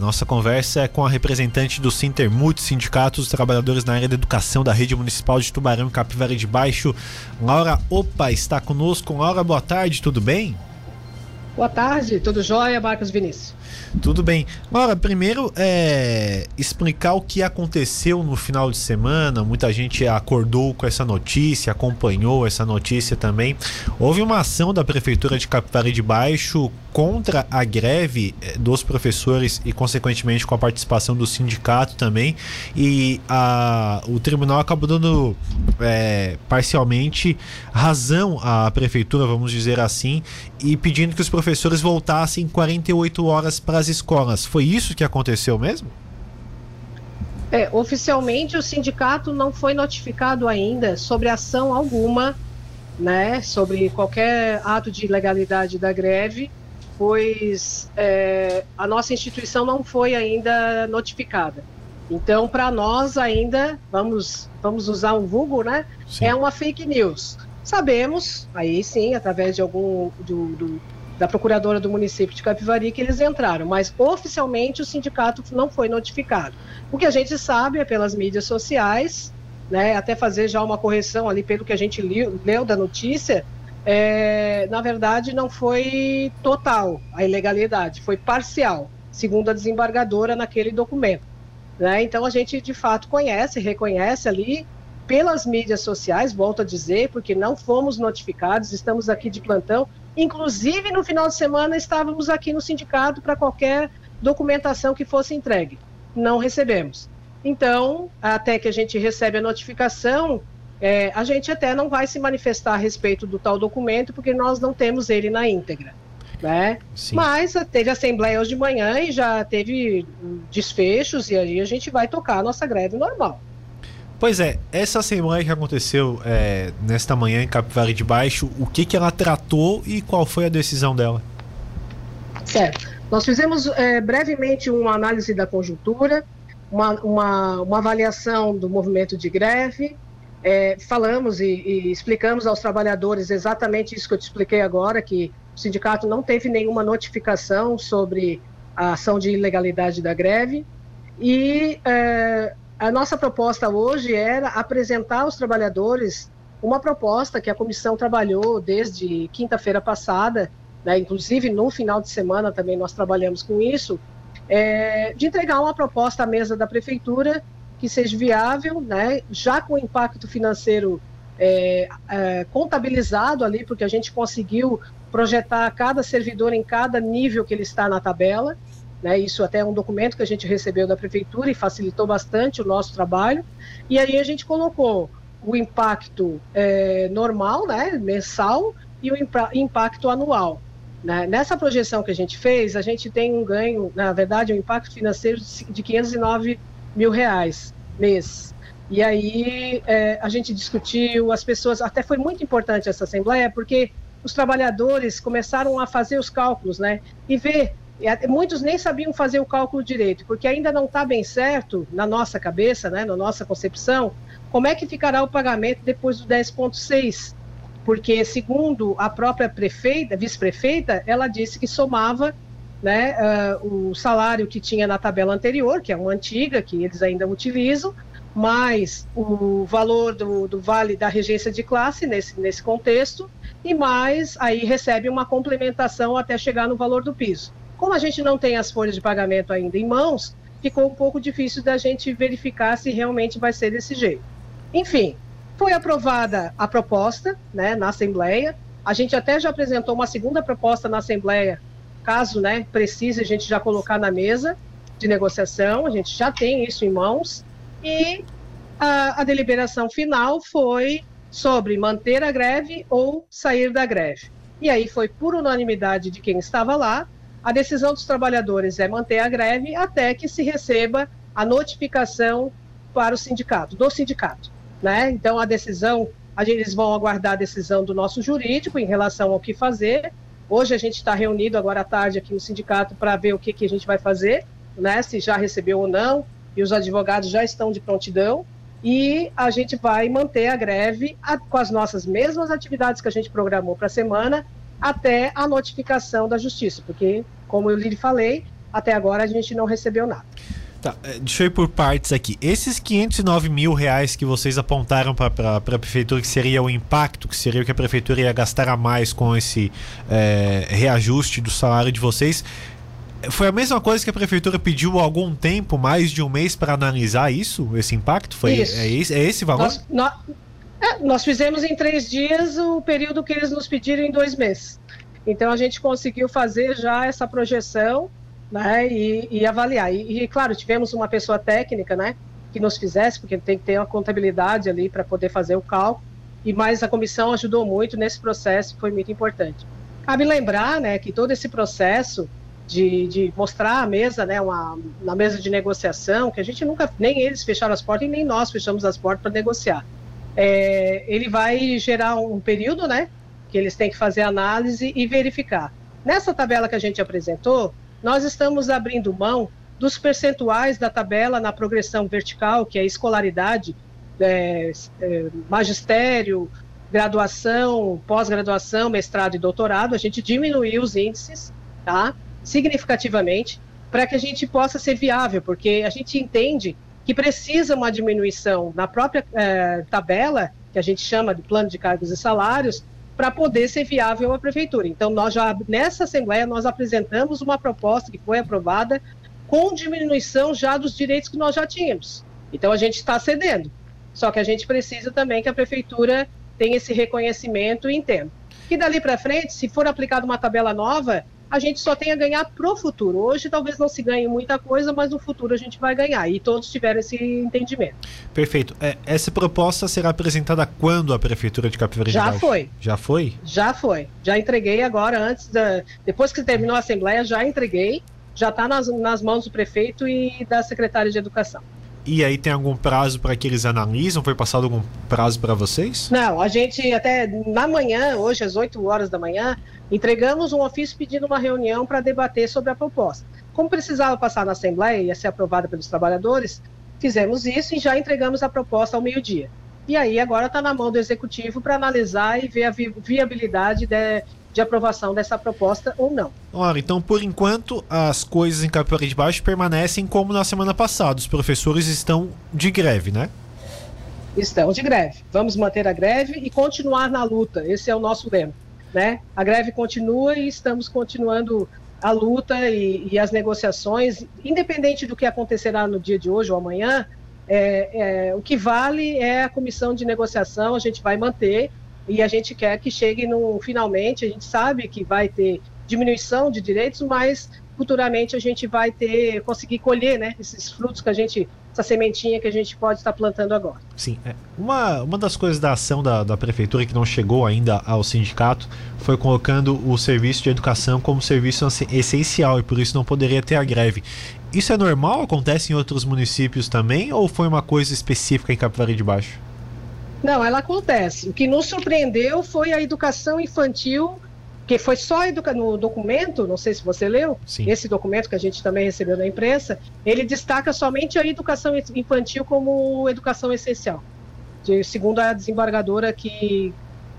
Nossa conversa é com a representante do Sintermut, Sindicato dos Trabalhadores na área da educação da Rede Municipal de Tubarão, Capivara de Baixo. Laura Opa está conosco. Laura, boa tarde, tudo bem? Boa tarde, tudo jóia, Marcos Vinícius? Tudo bem. Laura, primeiro é explicar o que aconteceu no final de semana. Muita gente acordou com essa notícia, acompanhou essa notícia também. Houve uma ação da Prefeitura de Capivara de Baixo contra a greve eh, dos professores e, consequentemente, com a participação do sindicato também. E a, o tribunal acabou dando é, parcialmente razão à Prefeitura, vamos dizer assim, e pedindo que os professores voltassem 48 horas para as escolas. Foi isso que aconteceu mesmo? É, oficialmente o sindicato não foi notificado ainda sobre ação alguma, né, sobre qualquer ato de ilegalidade da greve pois é, a nossa instituição não foi ainda notificada. Então, para nós ainda, vamos, vamos usar um vulgo, né? Sim. É uma fake news. Sabemos, aí sim, através de algum do, do, da procuradora do município de Capivari, que eles entraram, mas oficialmente o sindicato não foi notificado. O que a gente sabe é pelas mídias sociais, né? Até fazer já uma correção ali pelo que a gente leu, da notícia, é, na verdade, não foi total a ilegalidade, foi parcial, segundo a desembargadora naquele documento. Né? Então, a gente de fato conhece, reconhece ali pelas mídias sociais, volto a dizer, porque não fomos notificados, estamos aqui de plantão. Inclusive, no final de semana, estávamos aqui no sindicato para qualquer documentação que fosse entregue. Não recebemos. Então, até que a gente recebe a notificação, é, a gente até não vai se manifestar a respeito do tal documento, porque nós não temos ele na íntegra. Né? Mas teve assembleia hoje de manhã e já teve desfechos, e aí a gente vai tocar a nossa greve normal. Pois é, essa assembleia que aconteceu é, nesta manhã em Capivara de Baixo, o que, que ela tratou e qual foi a decisão dela? Certo. Nós fizemos é, brevemente uma análise da conjuntura, uma, uma, uma avaliação do movimento de greve, é, falamos e, e, explicamos aos trabalhadores exatamente isso que eu te expliquei agora, que o sindicato não teve nenhuma notificação sobre a ação de ilegalidade da greve. E é, a nossa proposta hoje era apresentar aos trabalhadores uma proposta que a comissão trabalhou desde quinta-feira passada, né, inclusive no final de semana também nós trabalhamos com isso, é, de entregar uma proposta à mesa da prefeitura que seja viável, né, já com impacto financeiro é, é, contabilizado ali, porque a gente conseguiu projetar cada servidor em cada nível que ele está na tabela. Né, isso até é um documento que a gente recebeu da prefeitura e facilitou bastante o nosso trabalho. E aí a gente colocou o impacto é, normal, né, mensal, e o impacto anual. Né? Nessa projeção que a gente fez, a gente tem um ganho, na verdade, um impacto financeiro de 509 mil reais mês. E aí é, a gente discutiu, as pessoas, até foi muito importante essa assembleia, porque os trabalhadores começaram a fazer os cálculos, né? E ver, muitos nem sabiam fazer o cálculo direito, porque ainda não está bem certo na nossa cabeça, né, na nossa concepção, como é que ficará o pagamento depois do 10,6? Porque, segundo a própria prefeita, vice-prefeita, ela disse que somava né, uh, o salário que tinha na tabela anterior, que é uma antiga, que eles ainda utilizam, mais o valor do, do vale da regência de classe nesse, nesse contexto, e mais aí recebe uma complementação até chegar no valor do piso. Como a gente não tem as folhas de pagamento ainda em mãos, ficou um pouco difícil da gente verificar se realmente vai ser desse jeito. Enfim, foi aprovada a proposta né, na Assembleia. A gente até já apresentou uma segunda proposta na Assembleia caso né, precise a gente já colocar na mesa de negociação, a gente já tem isso em mãos, e a, a deliberação final foi sobre manter a greve ou sair da greve. E aí foi por unanimidade de quem estava lá, a decisão dos trabalhadores é manter a greve até que se receba a notificação para o sindicato, do sindicato. Né? Então a decisão, eles vão aguardar a decisão do nosso jurídico em relação ao que fazer, Hoje a gente está reunido agora à tarde aqui no sindicato para ver o que, que a gente vai fazer, né? Se já recebeu ou não, e os advogados já estão de prontidão. E a gente vai manter a greve a, com as nossas mesmas atividades que a gente programou para a semana, até a notificação da justiça, porque, como eu lhe falei, até agora a gente não recebeu nada. Tá, é, deixa eu ir por partes aqui. Esses 509 mil reais que vocês apontaram para a prefeitura, que seria o impacto, que seria o que a prefeitura ia gastar a mais com esse é, reajuste do salário de vocês, foi a mesma coisa que a prefeitura pediu há algum tempo, mais de um mês, para analisar isso, esse impacto? Foi, isso. É, esse, é esse valor? Nós, nós, é, nós fizemos em três dias o período que eles nos pediram em dois meses. Então a gente conseguiu fazer já essa projeção né, e, e avaliar. E, e, claro, tivemos uma pessoa técnica, né, que nos fizesse, porque tem que ter uma contabilidade ali para poder fazer o cálculo. E mais a comissão ajudou muito nesse processo, foi muito importante. Cabe lembrar, né, que todo esse processo de, de mostrar a mesa, né, uma, na mesa de negociação, que a gente nunca, nem eles fecharam as portas e nem nós fechamos as portas para negociar. É, ele vai gerar um período, né, que eles têm que fazer análise e verificar. Nessa tabela que a gente apresentou, nós estamos abrindo mão dos percentuais da tabela na progressão vertical, que é escolaridade, é, é, magistério, graduação, pós-graduação, mestrado e doutorado, a gente diminuiu os índices, tá? Significativamente, para que a gente possa ser viável, porque a gente entende que precisa uma diminuição na própria é, tabela, que a gente chama de plano de cargos e salários, para poder ser viável a prefeitura. Então, nós já, nessa Assembleia, nós apresentamos uma proposta que foi aprovada com diminuição já dos direitos que nós já tínhamos. Então, a gente está cedendo. Só que a gente precisa também que a prefeitura tenha esse reconhecimento e entenda. Que dali para frente, se for aplicada uma tabela nova, a gente só tem a ganhar pro futuro. Hoje talvez não se ganhe muita coisa, mas no futuro a gente vai ganhar. E todos tiveram esse entendimento. Perfeito. É, essa proposta será apresentada quando a Prefeitura de Capivari Já foi. Já foi? Já foi. Já entreguei agora, antes da. Depois que terminou a Assembleia, já entreguei. Já está nas, nas mãos do prefeito e da secretária de Educação. E aí tem algum prazo para que eles analisam? Foi passado algum prazo para vocês? Não, a gente até na manhã, hoje às 8 horas da manhã, entregamos um ofício pedindo uma reunião para debater sobre a proposta. Como precisava passar na Assembleia e ia ser aprovada pelos trabalhadores, fizemos isso e já entregamos a proposta ao meio-dia. E aí agora está na mão do Executivo para analisar e ver a viabilidade de, de aprovação dessa proposta ou não. Ora, então por enquanto as coisas em Capivari de Baixo permanecem como na semana passada. Os professores estão de greve, né? Estão de greve. Vamos manter a greve e continuar na luta. Esse é o nosso lema. Né? A greve continua e estamos continuando a luta e, e as negociações, independente do que acontecerá no dia de hoje ou amanhã. É, é, o que vale é a comissão de negociação, a gente vai manter e a gente quer que chegue no finalmente. A gente sabe que vai ter diminuição de direitos, mas futuramente a gente vai ter conseguir colher, né, esses frutos que a gente essa sementinha que a gente pode estar plantando agora. Sim, é. uma, uma das coisas da ação da, da prefeitura que não chegou ainda ao sindicato foi colocando o serviço de educação como serviço essencial e por isso não poderia ter a greve. Isso é normal? Acontece em outros municípios também ou foi uma coisa específica em Capivari de Baixo? Não, ela acontece. O que nos surpreendeu foi a educação infantil, que foi só no documento, não sei se você leu, Sim. esse documento que a gente também recebeu da imprensa, ele destaca somente a educação infantil como educação essencial, de, segundo a desembargadora que,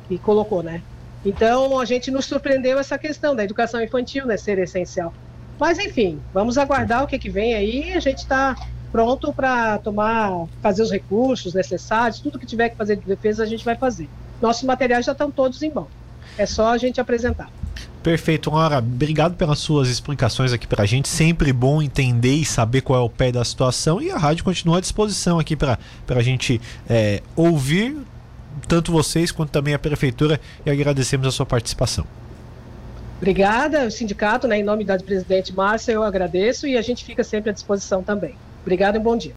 que colocou, né? Então, a gente nos surpreendeu essa questão da educação infantil né, ser essencial. Mas, enfim, vamos aguardar o que, que vem aí. A gente está pronto para tomar, fazer os recursos necessários, tudo que tiver que fazer de defesa a gente vai fazer. Nossos materiais já estão todos em mão. É só a gente apresentar. Perfeito, Laura. Obrigado pelas suas explicações aqui para a gente. Sempre bom entender e saber qual é o pé da situação. E a rádio continua à disposição aqui para a gente é, ouvir tanto vocês quanto também a prefeitura. E agradecemos a sua participação. Obrigada, o sindicato, né, em nome da presidente Márcia, eu agradeço e a gente fica sempre à disposição também. Obrigado e bom dia.